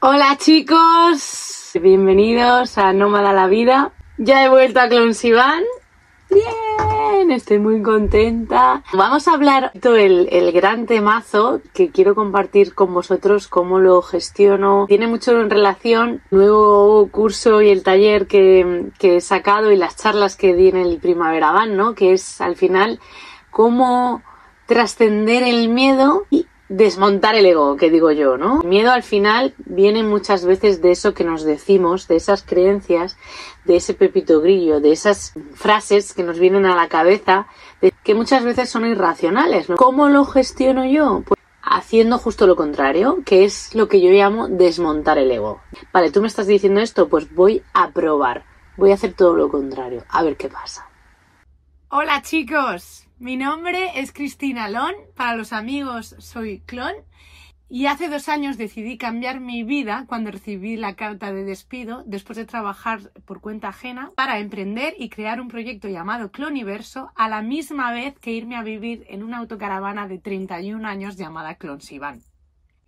Hola chicos, bienvenidos a Nómada la Vida. Ya he vuelto a Clonsivan. Bien, estoy muy contenta. Vamos a hablar del el gran temazo que quiero compartir con vosotros, cómo lo gestiono. Tiene mucho en relación nuevo curso y el taller que, que he sacado y las charlas que di en el Primavera Van, ¿no? Que es al final cómo trascender el miedo y desmontar el ego, que digo yo, ¿no? El miedo al final viene muchas veces de eso que nos decimos, de esas creencias, de ese pepito grillo, de esas frases que nos vienen a la cabeza, de que muchas veces son irracionales, ¿no? ¿Cómo lo gestiono yo? Pues haciendo justo lo contrario, que es lo que yo llamo desmontar el ego. Vale, tú me estás diciendo esto, pues voy a probar, voy a hacer todo lo contrario, a ver qué pasa. Hola chicos, mi nombre es Cristina Lon, para los amigos soy Clon y hace dos años decidí cambiar mi vida cuando recibí la carta de despido después de trabajar por cuenta ajena para emprender y crear un proyecto llamado Cloniverso a la misma vez que irme a vivir en una autocaravana de 31 años llamada Clonsivan.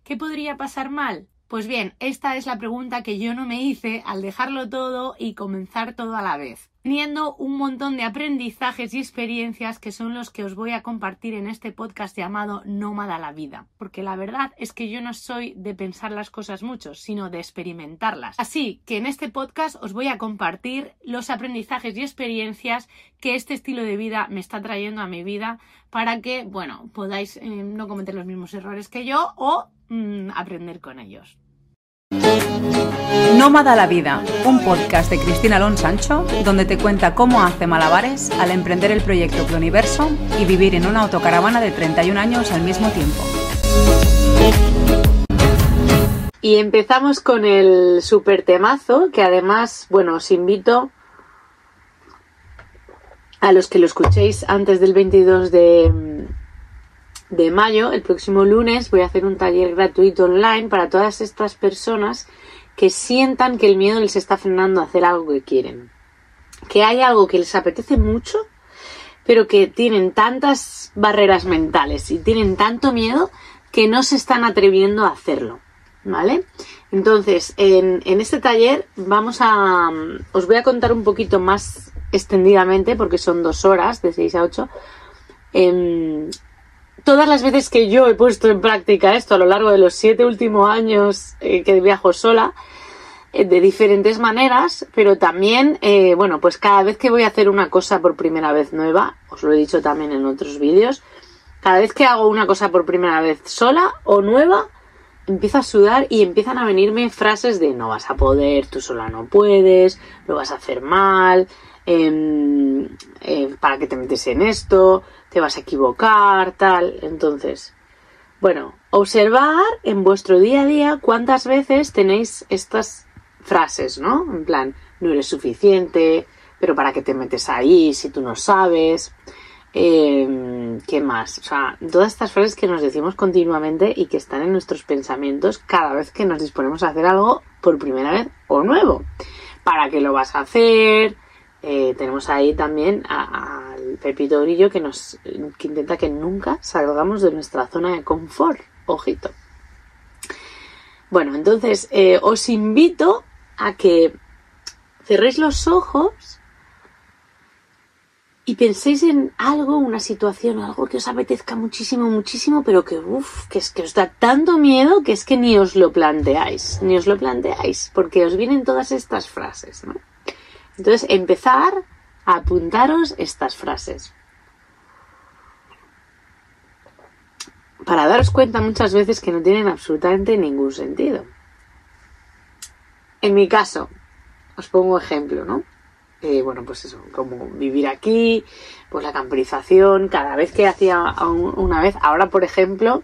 ¿Qué podría pasar mal? Pues bien, esta es la pregunta que yo no me hice al dejarlo todo y comenzar todo a la vez teniendo un montón de aprendizajes y experiencias que son los que os voy a compartir en este podcast llamado Nómada la vida, porque la verdad es que yo no soy de pensar las cosas mucho, sino de experimentarlas. Así que en este podcast os voy a compartir los aprendizajes y experiencias que este estilo de vida me está trayendo a mi vida para que, bueno, podáis eh, no cometer los mismos errores que yo o mm, aprender con ellos. Nómada la Vida, un podcast de Cristina Alonso Sancho, donde te cuenta cómo hace malabares al emprender el proyecto Cloniverso y vivir en una autocaravana de 31 años al mismo tiempo. Y empezamos con el super temazo, que además, bueno, os invito a los que lo escuchéis antes del 22 de, de mayo, el próximo lunes, voy a hacer un taller gratuito online para todas estas personas que sientan que el miedo les está frenando a hacer algo que quieren. Que hay algo que les apetece mucho, pero que tienen tantas barreras mentales y tienen tanto miedo que no se están atreviendo a hacerlo. ¿Vale? Entonces, en, este taller vamos a... Os voy a contar un poquito más extendidamente, porque son dos horas, de 6 a 8, todas las veces que yo he puesto en práctica esto a lo largo de los siete últimos años eh, que viajo sola, eh, de diferentes maneras, pero también, eh, bueno, pues cada vez que voy a hacer una cosa por primera vez nueva, os lo he dicho también en otros vídeos, cada vez que hago una cosa por primera vez sola o nueva, empiezo a sudar y empiezan a venirme frases de no vas a poder, tú sola no puedes, lo vas a hacer mal, em, para qué te metes en esto, te vas a equivocar, tal. Entonces, bueno, observar en vuestro día a día cuántas veces tenéis estas frases, ¿no? En plan, no eres suficiente, pero ¿para qué te metes ahí si tú no sabes? Em, ¿Qué más? O sea, todas estas frases que nos decimos continuamente y que están en nuestros pensamientos cada vez que nos disponemos a hacer algo por primera vez o nuevo. ¿Para qué lo vas a hacer? Eh, tenemos ahí también al Pepito Grillo que nos que intenta que nunca salgamos de nuestra zona de confort. Ojito. Bueno, entonces eh, os invito a que cerréis los ojos y penséis en algo, una situación, algo que os apetezca muchísimo, muchísimo, pero que, uff, que es que os da tanto miedo que es que ni os lo planteáis, ni os lo planteáis, porque os vienen todas estas frases, ¿no? Entonces, empezar apuntaros estas frases. Para daros cuenta muchas veces que no tienen absolutamente ningún sentido. En mi caso, os pongo ejemplo, ¿no? Eh, bueno, pues eso, como vivir aquí, pues la camperización, cada vez que hacía una vez, ahora por ejemplo,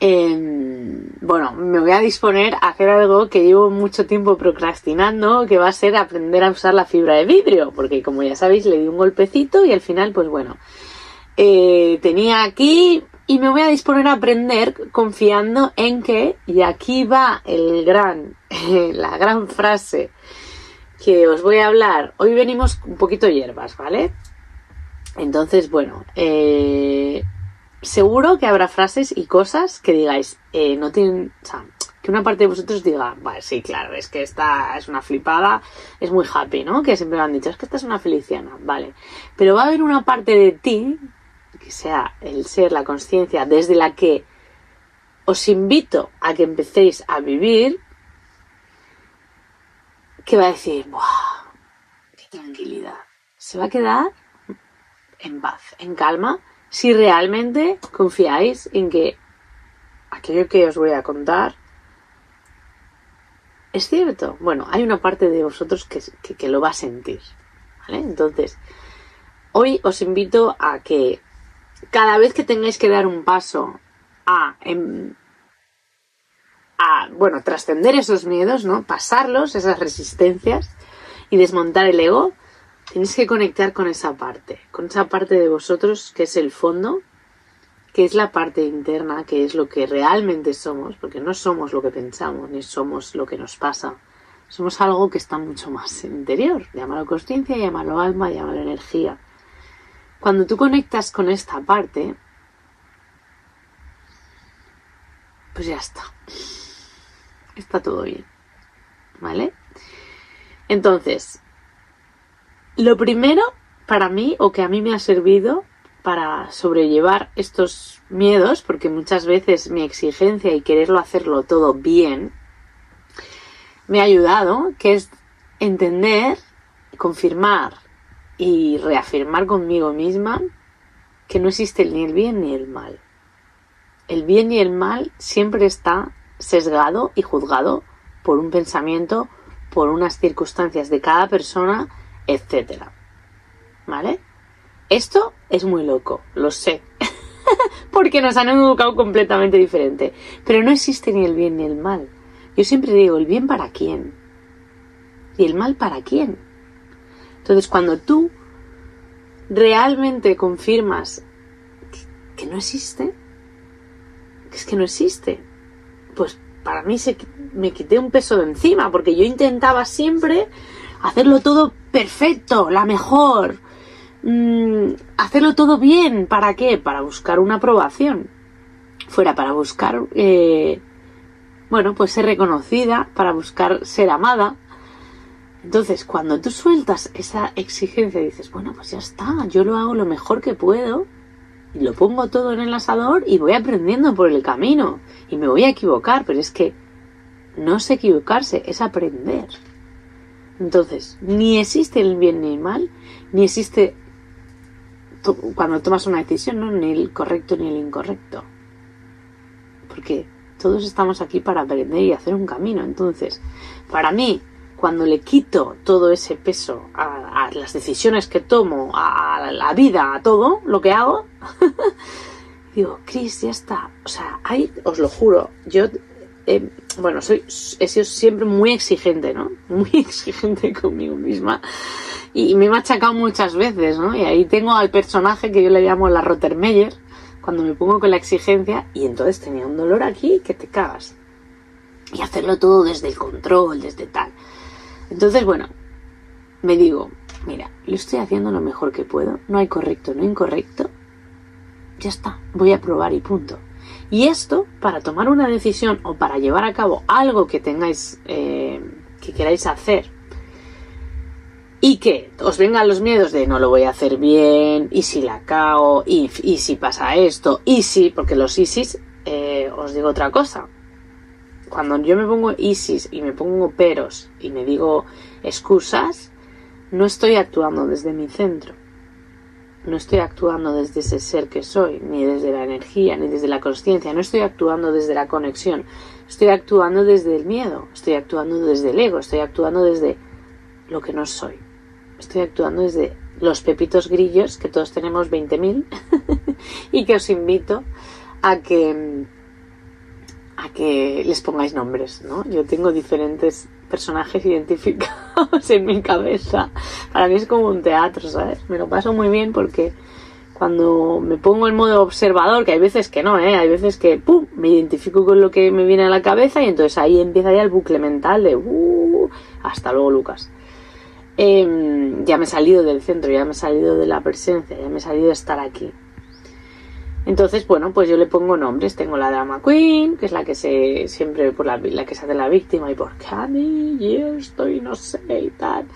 bueno, me voy a disponer a hacer algo que llevo mucho tiempo procrastinando, que va a ser aprender a usar la fibra de vidrio, porque como ya sabéis le di un golpecito y al final, pues bueno, eh, tenía aquí y me voy a disponer a aprender confiando en que, y aquí va el gran, la gran frase que os voy a hablar, hoy venimos un poquito hierbas, ¿vale? Entonces, bueno, eh, seguro que habrá frases y cosas que digáis, eh, no tienen, o sea, que una parte de vosotros diga, sí, claro, es que esta es una flipada, es muy happy, ¿no? Que siempre me han dicho, es que esta es una feliciana, vale. Pero va a haber una parte de ti, que sea el ser, la conciencia, desde la que os invito a que empecéis a vivir, que va a decir, ¡buah! ¡Qué tranquilidad! Se va a quedar en paz, en calma, si realmente confiáis en que aquello que os voy a contar es cierto. Bueno, hay una parte de vosotros que, lo va a sentir. ¿vale? Entonces, hoy os invito a que cada vez que tengáis que dar un paso a, em, a bueno, trascender esos miedos, ¿no? Pasarlos, esas resistencias y desmontar el ego, tenéis que conectar con esa parte, con esa parte de vosotros que es el fondo, que es la parte interna, que es lo que realmente somos, porque no somos lo que pensamos, ni somos lo que nos pasa. Somos algo que está mucho más interior. Llámalo consciencia, llámalo alma, llámalo energía. Cuando tú conectas con esta parte, pues ya está. Está todo bien. ¿Vale? Entonces, lo primero para mí, o que a mí me ha servido, para sobrellevar estos miedos, porque muchas veces mi exigencia y quererlo hacerlo todo bien me ha ayudado, que es entender, confirmar y reafirmar conmigo misma que no existe ni el bien ni el mal. El bien y el mal siempre está sesgado y juzgado por un pensamiento, por unas circunstancias de cada persona, etc. ¿Vale? Esto es muy loco, lo sé. Porque nos han educado completamente diferente. Pero no existe ni el bien ni el mal. Yo siempre digo, ¿el bien para quién? ¿Y el mal para quién? Entonces, cuando tú realmente confirmas que, no existe, que es que no existe, pues para mí se, me quité un peso de encima, porque yo intentaba siempre hacerlo todo perfecto, la mejor, Mm, hacerlo todo bien. ¿Para qué? Para buscar una aprobación. Fuera para buscar, eh, bueno, pues ser reconocida, para buscar ser amada. Entonces, cuando tú sueltas esa exigencia dices, bueno, pues ya está, yo lo hago lo mejor que puedo, y lo pongo todo en el asador y voy aprendiendo por el camino. Y me voy a equivocar, pero es que no es equivocarse, es aprender. Entonces, ni existe el bien ni el mal, ni existe cuando tomas una decisión, ¿no? Ni el correcto ni el incorrecto. Porque todos estamos aquí para aprender y hacer un camino. Entonces, para mí, cuando le quito todo ese peso a, las decisiones que tomo, a, la vida, a todo lo que hago, digo, Chris, ya está. O sea, os lo juro, yo, eh, bueno, soy, he sido siempre muy exigente, ¿no? Muy exigente conmigo misma y me he machacado muchas veces, ¿no? Y ahí tengo al personaje que yo le llamo la Rottermeyer, cuando me pongo con la exigencia, y entonces tenía un dolor aquí que te cagas. Y hacerlo todo desde el control, desde tal. Entonces, bueno, me digo, mira, lo estoy haciendo lo mejor que puedo, no hay correcto, no incorrecto, ya está, voy a probar y punto. Y esto, para tomar una decisión o para llevar a cabo algo que tengáis, eh, que queráis hacer, y que os vengan los miedos de no lo voy a hacer bien, y si la cao, y, si pasa esto, y si, porque los ISIS, eh, os digo otra cosa. Cuando yo me pongo ISIS y me pongo peros y me digo excusas, no estoy actuando desde mi centro. No estoy actuando desde ese ser que soy, ni desde la energía, ni desde la conciencia, no estoy actuando desde la conexión, estoy actuando desde el miedo, estoy actuando desde el ego, estoy actuando desde lo que no soy. Estoy actuando desde los pepitos grillos, que todos tenemos 20.000, y que os invito a que a que les pongáis nombres, ¿no? Yo tengo diferentes personajes identificados en mi cabeza. Para mí es como un teatro, ¿sabes? Me lo paso muy bien porque cuando me pongo en modo observador, que hay veces que no, ¿eh? Hay veces que, ¡pum!, me identifico con lo que me viene a la cabeza y entonces ahí empieza ya el bucle mental de, ¡uh! Hasta luego, Lucas. Em, ya me he salido del centro, ya me he salido de la presencia, ya me he salido de estar aquí. Entonces, bueno, pues yo le pongo nombres. Tengo la drama queen, que es la que se siempre por la, que se hace la víctima y por qué a mí y esto y no sé y tal.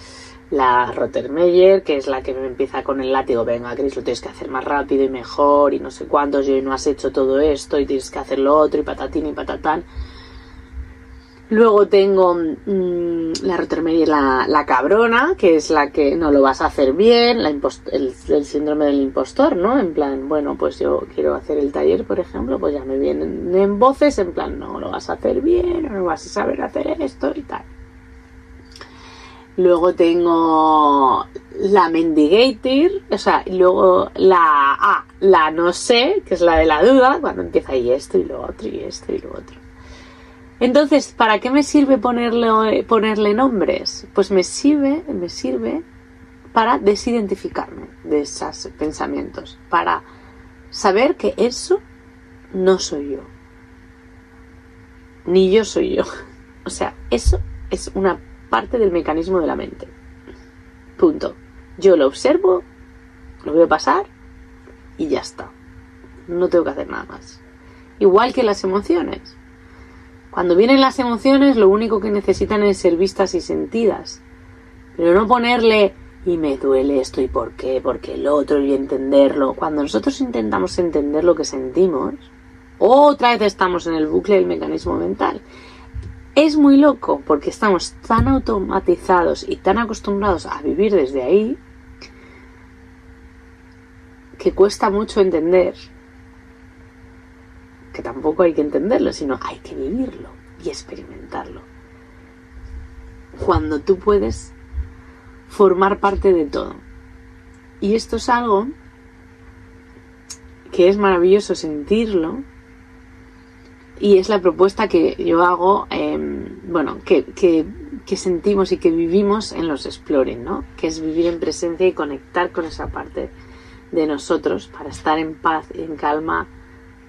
La Rottermeyer, que es la que me empieza con el látigo, venga, Chris, lo tienes que hacer más rápido y mejor y no sé cuántos, y hoy no has hecho todo esto y tienes que hacer lo otro y patatín y patatán. Luego tengo mmm, la Rottermeyer, la, la cabrona, que es la que no lo vas a hacer bien, la el, síndrome del impostor, ¿no? En plan, bueno, pues yo quiero hacer el taller, por ejemplo, pues ya me vienen en voces, en plan, no lo vas a hacer bien, no vas a saber hacer esto y tal. Luego tengo la Mendigator, o sea, luego la ah, la no sé, que es la de la duda, cuando empieza y esto y lo otro y esto y lo otro. Entonces, ¿para qué me sirve ponerle, ponerle nombres? Pues me sirve, me sirve para desidentificarme de esos pensamientos, para saber que eso no soy yo. Ni yo soy yo. O sea, eso es una parte del mecanismo de la mente. Punto. Yo lo observo, lo veo pasar y ya está. No tengo que hacer nada más. Igual que las emociones. Cuando vienen las emociones, lo único que necesitan es ser vistas y sentidas. Pero no ponerle y me duele esto y por qué, porque el otro y entenderlo. Cuando nosotros intentamos entender lo que sentimos, otra vez estamos en el bucle del mecanismo mental. Es muy loco porque estamos tan automatizados y tan acostumbrados a vivir desde ahí que cuesta mucho entender que tampoco hay que entenderlo, sino hay que vivirlo y experimentarlo. Cuando tú puedes formar parte de todo. Y esto es algo que es maravilloso sentirlo y es la propuesta que yo hago, eh, bueno, que, que, sentimos y que vivimos en los Exploring, ¿no? Que es vivir en presencia y conectar con esa parte de nosotros para estar en paz, en calma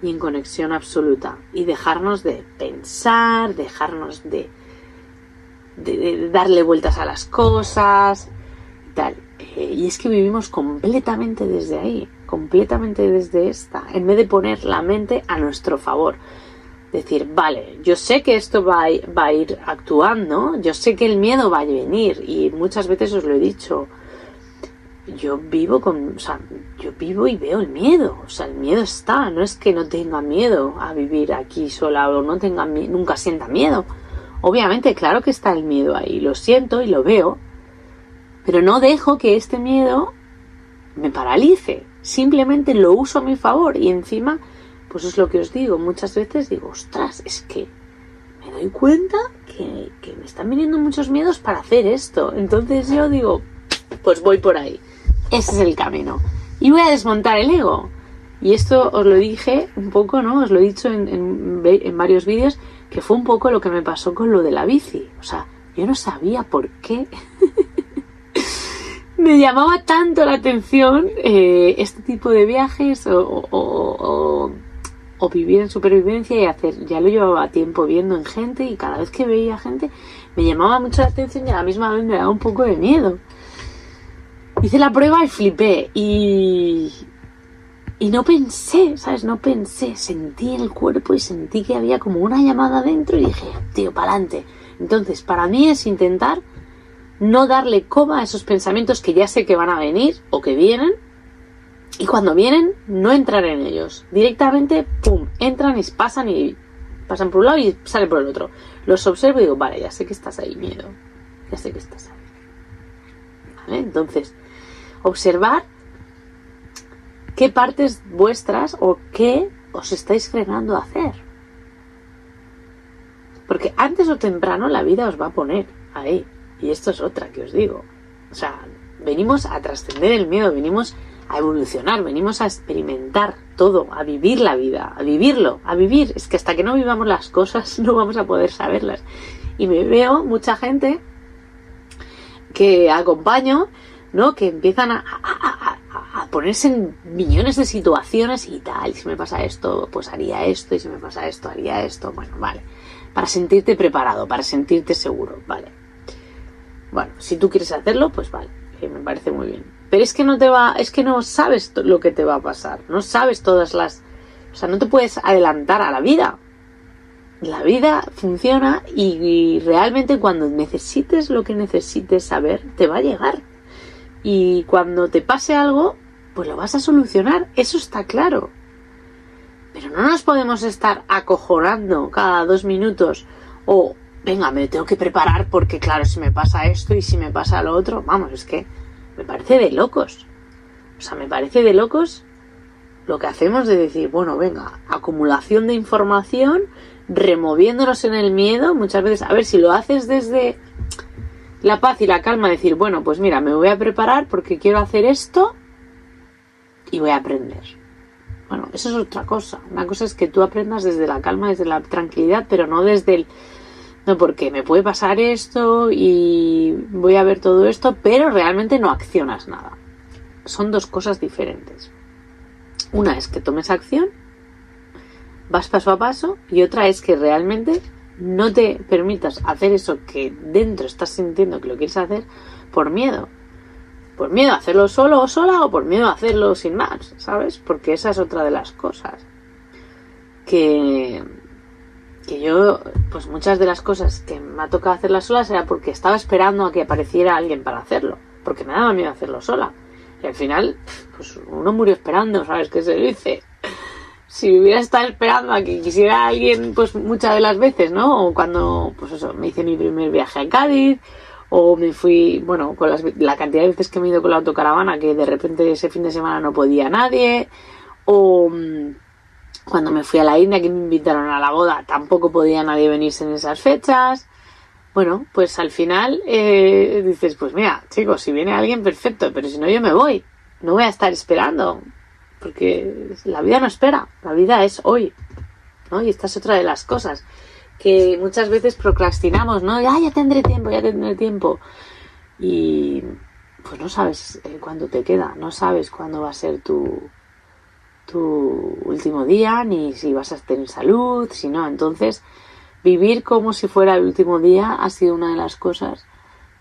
y en conexión absoluta y dejarnos de pensar, dejarnos de, darle vueltas a las cosas y tal. Eh, y es que vivimos completamente desde ahí, completamente desde esta, en vez de poner la mente a nuestro favor. Decir, vale, yo sé que esto va va a ir actuando, yo sé que el miedo va a venir y muchas veces os lo he dicho, yo vivo con, o sea, yo vivo y veo el miedo, o sea, el miedo está, no es que no tenga miedo a vivir aquí sola o no tenga nunca sienta miedo. Obviamente, claro que está el miedo ahí, lo siento y lo veo, pero no dejo que este miedo me paralice, simplemente lo uso a mi favor y encima, pues es lo que os digo, muchas veces digo, ostras, es que me doy cuenta que, que me están viniendo muchos miedos para hacer esto, entonces yo digo, pues voy por ahí. Ese es el camino. Y voy a desmontar el ego. Y esto os lo dije un poco, ¿no? Os lo he dicho en, en, varios vídeos, que fue un poco lo que me pasó con lo de la bici. O sea, yo no sabía por qué me llamaba tanto la atención eh, este tipo de viajes o, o, vivir en supervivencia y hacer. Ya lo llevaba tiempo viendo en gente y cada vez que veía gente me llamaba mucho la atención y a la misma vez me daba un poco de miedo. Hice la prueba y flipé y, y no pensé, ¿sabes? No pensé, sentí el cuerpo y sentí que había como una llamada dentro y dije, tío, pa'lante. Entonces, para mí es intentar no darle coma a esos pensamientos que ya sé que van a venir o que vienen y cuando vienen no entrar en ellos. Directamente, pum, entran y pasan y pasan por un lado y salen por el otro. Los observo y digo, vale, ya sé que estás ahí, miedo. Ya sé que estás ahí. ¿Vale? Entonces, observar qué partes vuestras o qué os estáis frenando a hacer. Porque antes o temprano la vida os va a poner ahí. Y esto es otra que os digo. O sea, venimos a trascender el miedo, venimos a evolucionar, venimos a experimentar todo, a vivir la vida, a vivirlo, a vivir. Es que hasta que no vivamos las cosas no vamos a poder saberlas. Y me veo mucha gente que acompaño ¿no? Que empiezan a, ponerse en millones de situaciones y tal. Y si me pasa esto, pues haría esto. Y si me pasa esto, haría esto. Bueno, vale. Para sentirte preparado, para sentirte seguro, vale. Bueno, si tú quieres hacerlo, pues vale. Me parece muy bien. Pero es que no te va, es que no sabes lo que te va a pasar. No sabes todas las O sea, no te puedes adelantar a la vida. La vida funciona y realmente cuando necesites lo que necesites saber, te va a llegar. Y cuando te pase algo, pues lo vas a solucionar. Eso está claro. Pero no nos podemos estar acojonando cada dos minutos o, venga, me tengo que preparar porque, claro, si me pasa esto y si me pasa lo otro, vamos, es que me parece de locos. O sea, me parece de locos lo que hacemos de decir, bueno, venga, acumulación de información, removiéndonos en el miedo, muchas veces, a ver, si lo haces desde la paz y la calma, decir, bueno, pues mira, me voy a preparar porque quiero hacer esto y voy a aprender. Bueno, eso es otra cosa. Una cosa es que tú aprendas desde la calma, desde la tranquilidad, pero no desde el... No, porque me puede pasar esto y voy a ver todo esto, pero realmente no accionas nada. Son dos cosas diferentes. Una es que tomes acción, vas paso a paso, y otra es que realmente no te permitas hacer eso que dentro estás sintiendo que lo quieres hacer por miedo. Por miedo a hacerlo solo o sola o por miedo a hacerlo sin más, ¿sabes? Porque esa es otra de las cosas. Que, que yo, pues muchas de las cosas que me ha tocado hacerlas solas era porque estaba esperando a que apareciera alguien para hacerlo. Porque me daba miedo hacerlo sola. Y al final, pues uno murió esperando, ¿sabes qué se dice? Si hubiera estado esperando a que quisiera alguien, pues muchas de las veces, ¿no? O cuando, pues eso, me hice mi primer viaje a Cádiz, o me fui, bueno, con las, la cantidad de veces que me he ido con la autocaravana, que de repente ese fin de semana no podía nadie, o mm, cuando me fui a la India, que me invitaron a la boda, tampoco podía nadie venirse en esas fechas. Bueno, pues al final eh, dices, pues mira, chicos, si viene alguien, perfecto, pero si no, yo me voy. No voy a estar esperando, porque la vida no espera, la vida es hoy. ¿no? Y esta es otra de las cosas que muchas veces procrastinamos, ¿no? Ya, ya tendré tiempo, ya tendré tiempo. Y pues no sabes eh, cuándo te queda, no sabes cuándo va a ser tu, tu último día, ni si vas a tener salud, si no. Entonces, vivir como si fuera el último día ha sido una de las cosas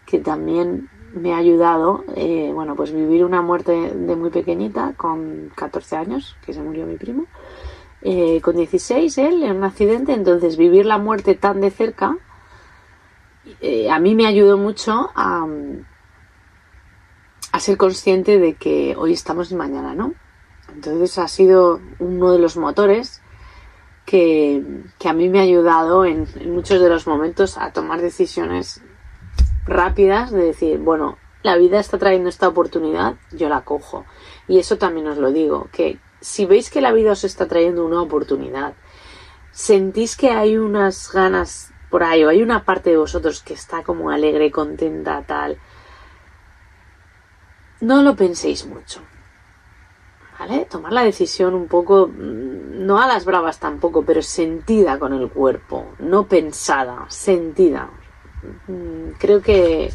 que también me ha ayudado, eh, bueno, pues vivir una muerte de muy pequeñita, con 14 años, que se murió mi primo, eh, con 16 él en un accidente, entonces vivir la muerte tan de cerca, eh, a mí me ayudó mucho a, a ser consciente de que hoy estamos y mañana no. Entonces ha sido uno de los motores que, que a mí me ha ayudado en, en, muchos de los momentos a tomar decisiones rápidas de decir, bueno, la vida está trayendo esta oportunidad, yo la cojo. Y eso también os lo digo, que si veis que la vida os está trayendo una oportunidad, sentís que hay unas ganas por ahí o hay una parte de vosotros que está como alegre, contenta, tal, no lo penséis mucho. ¿Vale? Tomar la decisión un poco, mm, no a las bravas tampoco, pero sentida con el cuerpo, no pensada, sentida. Mm, creo que,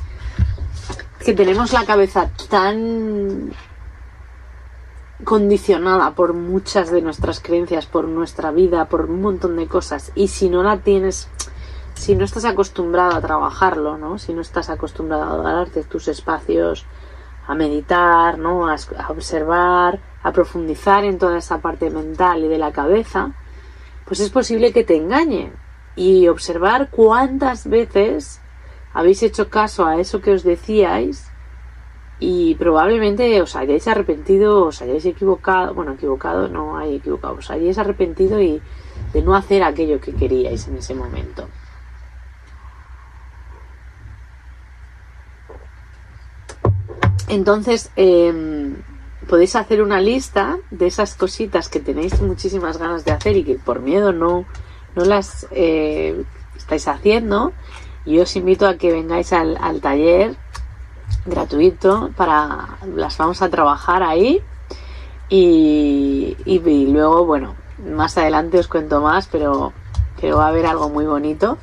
que tenemos la cabeza tan condicionada por muchas de nuestras creencias, por nuestra vida, por un montón de cosas. Y si no la tienes, si no estás acostumbrado a trabajarlo, ¿no? Si no estás acostumbrado a darte tus espacios, a meditar, ¿no? A, a observar, a profundizar en toda esa parte mental y de la cabeza, pues es posible que te engañe. Y observar cuántas veces habéis hecho caso a eso que os decíais y probablemente os hayáis arrepentido, os hayáis equivocado, bueno, equivocado no hay equivocado, os hayáis arrepentido y de no hacer aquello que queríais en ese momento. Entonces, eh, podéis hacer una lista de esas cositas que tenéis muchísimas ganas de hacer y que por miedo no, no las eh, estáis haciendo. Y os invito a que vengáis al, al taller gratuito para las vamos a trabajar ahí y, y, y, luego bueno más adelante os cuento más pero pero va a haber algo muy bonito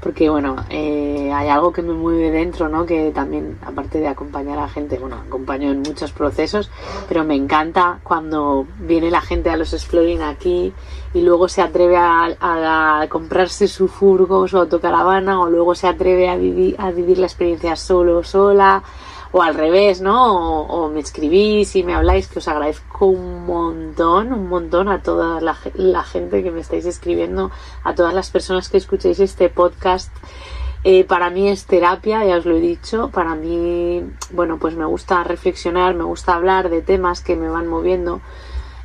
porque bueno eh, hay algo que me mueve dentro no que también aparte de acompañar a gente bueno acompaño en muchos procesos pero me encanta cuando viene la gente a los exploring aquí y luego se atreve a, comprarse su furgo su autocaravana o luego se atreve a vivir a vivir la experiencia solo sola o al revés, ¿no? O, me escribís y me habláis, que os agradezco un montón, un montón a toda la, gente que me estáis escribiendo, a todas las personas que escucháis este podcast. Eh, para mí es terapia, ya os lo he dicho. Para mí, bueno, pues me gusta reflexionar, me gusta hablar de temas que me van moviendo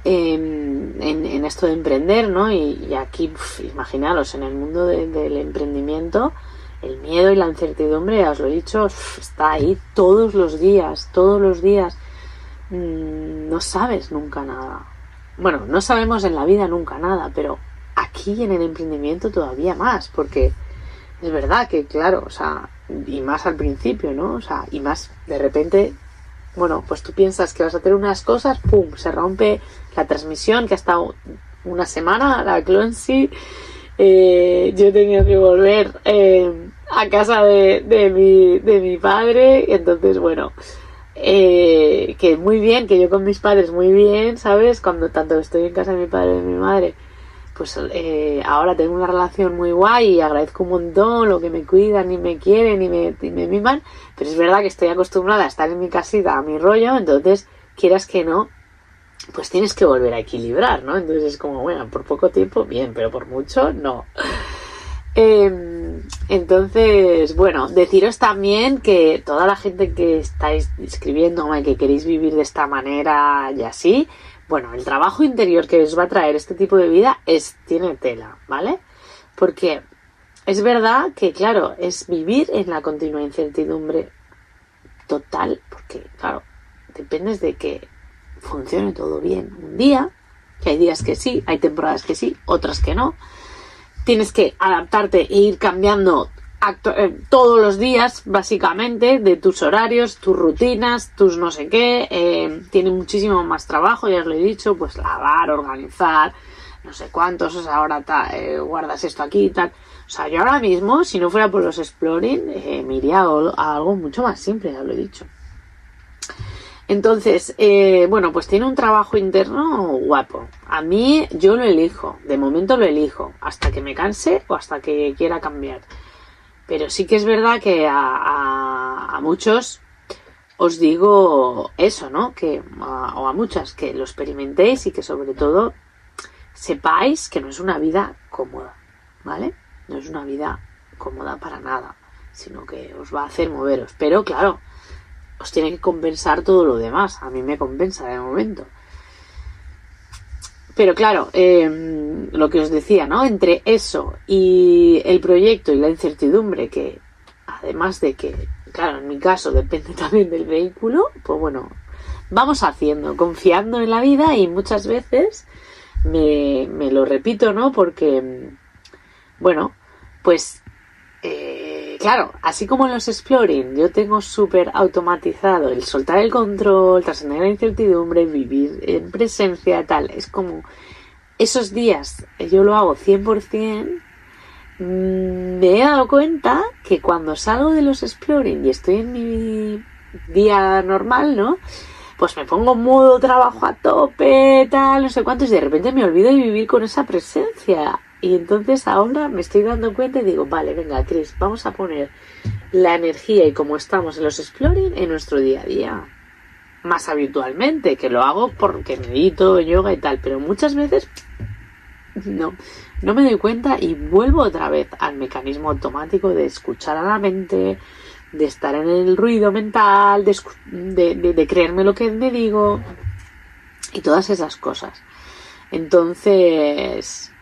em, en, esto de emprender, ¿no? Y, aquí, imaginaros, en el mundo del emprendimiento, el miedo y la incertidumbre, os lo he dicho, está ahí todos los días, todos los días. Mm, no sabes nunca nada. Bueno, no sabemos en la vida nunca nada, pero aquí en el emprendimiento todavía más, porque es verdad que, claro, o sea, y más al principio, ¿no? O sea, y más de repente, bueno, pues tú piensas que vas a hacer unas cosas, ¡pum! Se rompe la transmisión que ha estado una semana, la Clonsy. Eh, yo tenido que volver eh, a casa de, de, mi, de mi padre, y entonces, bueno, eh, que muy bien, que yo con mis padres muy bien, ¿sabes? Cuando tanto estoy en casa de mi padre y de mi madre, pues eh, ahora tengo una relación muy guay y agradezco un montón lo que me cuidan y me quieren y me, me miman, pero es verdad que estoy acostumbrada a estar en mi casita, a mi rollo, entonces quieras que no, pues tienes que volver a equilibrar, ¿no? Entonces es como, bueno, por poco tiempo, bien, pero por mucho, no. Em, entonces, bueno, deciros también que toda la gente que estáis escribiéndome que queréis vivir de esta manera y así, bueno, el trabajo interior que os va a traer este tipo de vida es, tiene tela, ¿vale? Porque es verdad que, claro, es vivir en la continua incertidumbre total, porque, claro, dependes de que funcione todo bien un día, que hay días que sí, hay temporadas que sí, otras que no. Tienes que adaptarte e ir cambiando eh, todos los días, básicamente, de tus horarios, tus rutinas, tus no sé qué. Eh, tiene muchísimo más trabajo, ya os lo he dicho, pues lavar, organizar, no sé cuántos, o sea, ahora eh, guardas esto aquí y tal. O sea, yo ahora mismo, si no fuera por los exploring, me iría a, algo mucho más simple, ya lo he dicho. Entonces, bueno, pues tiene un trabajo interno guapo. A mí yo lo elijo, de momento lo elijo, hasta que me canse o hasta que quiera cambiar. Pero sí que es verdad que a, muchos os digo eso, ¿no? Que, o a muchas, que lo experimentéis y que sobre todo sepáis que no es una vida cómoda, ¿vale? No es una vida cómoda para nada, sino que os va a hacer moveros. Pero claro, os tiene que compensar todo lo demás. A mí me compensa de momento. Pero claro, em, lo que os decía, ¿no? Entre eso y el proyecto y la incertidumbre, que además de que, claro, en mi caso depende también del vehículo, pues bueno, vamos haciendo, confiando en la vida y muchas veces me, me lo repito, ¿no? Porque, bueno, pues claro, así como en los exploring yo tengo súper automatizado el soltar el control, trascender la incertidumbre, vivir en presencia, tal, es como esos días yo lo hago 100%, mm, me he dado cuenta que cuando salgo de los exploring y estoy en mi día normal, ¿no? Pues me pongo modo trabajo a tope, tal, no sé cuántos, y de repente me olvido de vivir con esa presencia. Y entonces ahora me estoy dando cuenta y digo, vale, venga, Chris, vamos a poner la energía y cómo estamos en los exploring en nuestro día a día. Más habitualmente, que lo hago porque medito, yoga y tal, pero muchas veces no, no me doy cuenta y vuelvo otra vez al mecanismo automático de escuchar a la mente, de estar en el ruido mental, de, de creerme lo que me digo y todas esas cosas. Entonces,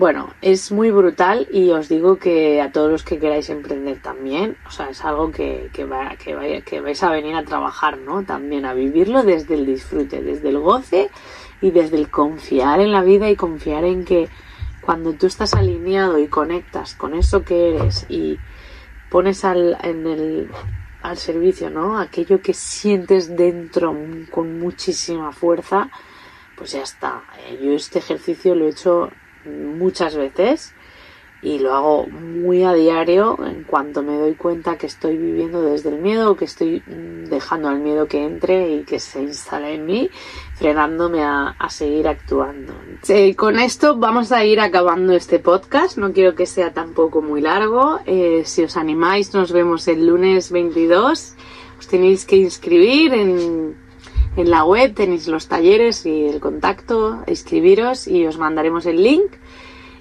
bueno, es muy brutal y os digo que a todos los que queráis emprender también, o sea, es algo que, que, que, que vais a venir a trabajar, ¿no? También a vivirlo desde el disfrute, desde el goce y desde el confiar en la vida y confiar en que cuando tú estás alineado y conectas con eso que eres y pones al, en el, al servicio, ¿no? Aquello que sientes dentro con muchísima fuerza, pues ya está. Yo este ejercicio lo he hecho muchas veces y lo hago muy a diario en cuanto me doy cuenta que estoy viviendo desde el miedo, que estoy mm, dejando al miedo que entre y que se instale en mí, frenándome a, seguir actuando. con esto vamos a ir acabando este podcast, no quiero que sea tampoco muy largo, eh, si os animáis nos vemos el lunes 22 os tenéis que inscribir en, en la web, tenéis los talleres y el contacto, inscribiros y os mandaremos el link.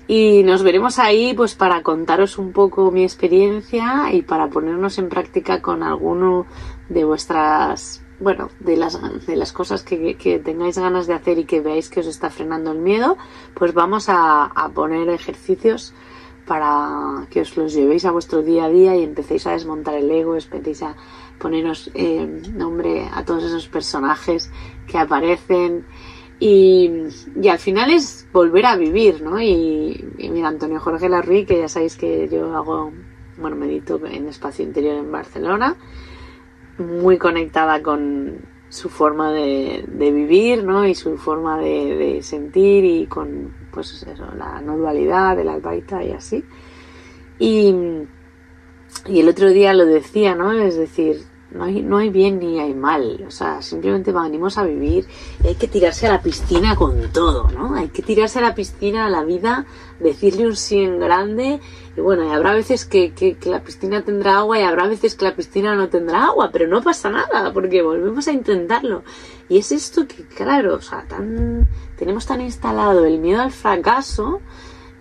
Y nos veremos ahí pues para contaros un poco mi experiencia y para ponernos en práctica con alguno de vuestras, bueno, de las, de las cosas que, que tengáis ganas de hacer y que veáis que os está frenando el miedo, pues vamos a, a poner ejercicios para que os los llevéis a vuestro día a día y empecéis a desmontar el ego, empecéis a poneros eh, nombre a todos esos personajes que aparecen y, y, al final es volver a vivir, ¿no? Y, mira, Antonio Jorge Larruy, que ya sabéis que yo hago, bueno, medito en espacio interior en Barcelona, muy conectada con su forma de, de vivir, ¿no? Y su forma de, de, sentir y con, pues eso, la no dualidad, el albaita y así. Y, y el otro día lo decía, ¿no? Es decir, no hay, no hay bien ni hay mal, o sea, simplemente venimos a vivir hay que tirarse a la piscina con todo, ¿no? Hay que tirarse a la piscina a la vida, decirle un sí en grande y bueno, habrá veces que, que, la piscina tendrá agua y habrá veces que la piscina no tendrá agua, pero no pasa nada porque volvemos a intentarlo. Y es esto que, claro, o sea, tan, tenemos tan instalado el miedo al fracaso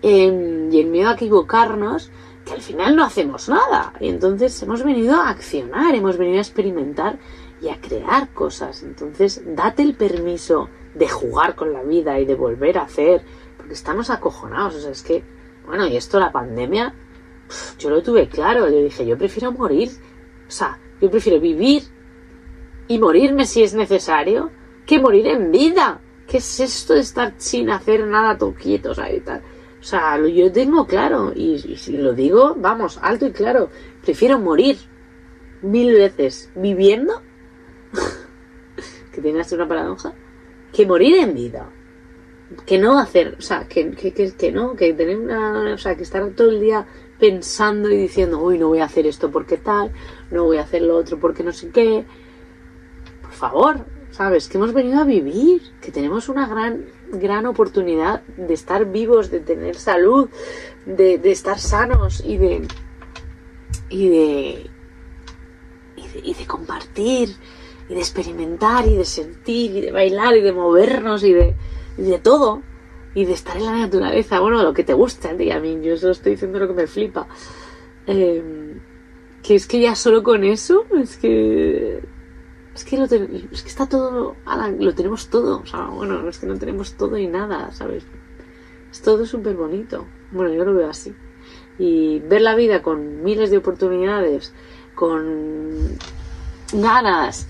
eh, y el miedo a equivocarnos al final no hacemos nada. Y entonces hemos venido a accionar, hemos venido a experimentar y a crear cosas. Entonces, date el permiso de jugar con la vida y de volver a hacer, porque estamos acojonados. O sea, es que, bueno, y esto, la pandemia, yo lo tuve claro. Yo dije, yo prefiero morir. O sea, yo prefiero vivir y morirme si es necesario que morir en vida. ¿Qué es esto de estar sin hacer nada, todo quietos ahí y tal? O sea, yo tengo claro, y, si lo digo, vamos, alto y claro, prefiero morir mil veces viviendo, que tiene una paradoja, que morir en vida. Que no hacer, o sea, que, que, que, que, no, que tener una, o sea, que estar todo el día pensando y diciendo, uy, no voy a hacer esto porque tal, no voy a hacer lo otro porque no sé qué. Por favor, ¿sabes? Que hemos venido a vivir, que tenemos una gran gran oportunidad de estar vivos, de tener salud, de, de estar sanos y de, y de, y de, compartir y de experimentar y de sentir y de bailar y de movernos y de, de todo y de estar en la naturaleza, bueno, lo que te gusta, ¿eh? a mí yo solo estoy diciendo lo que me flipa. Eh, que es que ya solo con eso, es que es que, lo es que está todo, lo tenemos todo, o sea, bueno, es que no tenemos todo y nada, ¿sabes? Es todo súper bonito. Bueno, yo lo veo así. Y ver la vida con miles de oportunidades, con ganas,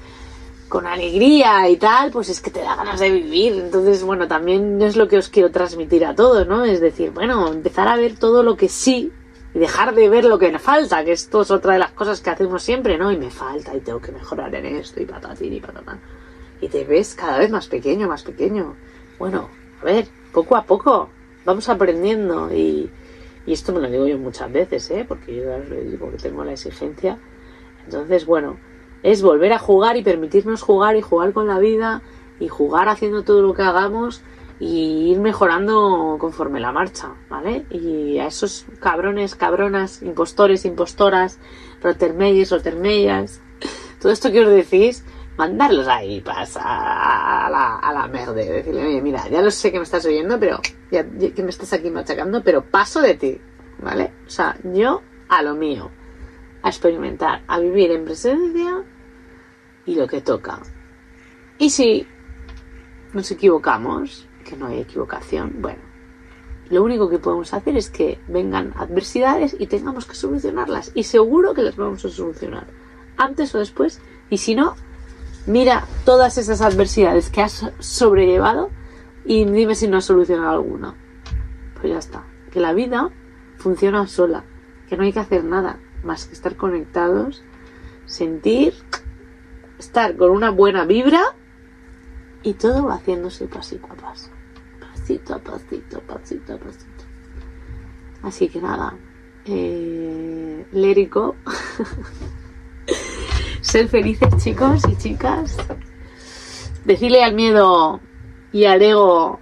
con alegría y tal, pues es que te da ganas de vivir. Entonces, bueno, también es lo que os quiero transmitir a todos, ¿no? Es decir, bueno, empezar a ver todo lo que sí y dejar de ver lo que me falta, que esto es otra de las cosas que hacemos siempre, ¿no? Y me falta y tengo que mejorar en esto y patatín y patatán. Y te ves cada vez más pequeño, más pequeño. Bueno, a ver, poco a poco vamos aprendiendo y, y esto me lo digo yo muchas veces, ¿eh? Porque yo digo que tengo la exigencia. Entonces, bueno, es volver a jugar y permitirnos jugar y jugar con la vida y jugar haciendo todo lo que hagamos y ir mejorando conforme la marcha, ¿vale? Y a esos cabrones, cabronas, impostores, impostoras, rotermeyes, rotermeyas, todo esto que os decís, mandarlos ahí, pasa a la, a la merda, decirle, oye, mira, ya lo sé que me estás oyendo, pero ya, ya que me estás aquí machacando, pero paso de ti, ¿vale? O sea, yo a lo mío, a experimentar, a vivir en presencia y lo que toca. Y si nos equivocamos, que no hay equivocación, bueno, lo único que podemos hacer es que vengan adversidades y tengamos que solucionarlas. Y seguro que las vamos a solucionar, antes o después. Y si no, mira todas esas adversidades que has sobrellevado y dime si no has solucionado alguna. Pues ya está. Que la vida funciona sola. Que no hay que hacer nada más que estar conectados, sentir, estar con una buena vibra y todo va haciéndose pasito a paso pasito a pasito, pasito a. Así que nada, eh, lérico. Ser felices chicos y chicas. Decirle al miedo y al ego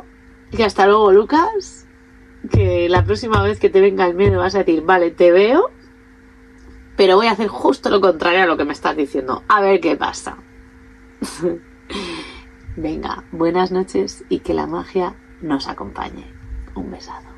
que hasta luego Lucas. Que la próxima vez que te venga el miedo vas a decir, vale, te veo, pero voy a hacer justo lo contrario a lo que me estás diciendo. A ver qué pasa. Venga, buenas noches y que la magia nos acompañe. Un besado.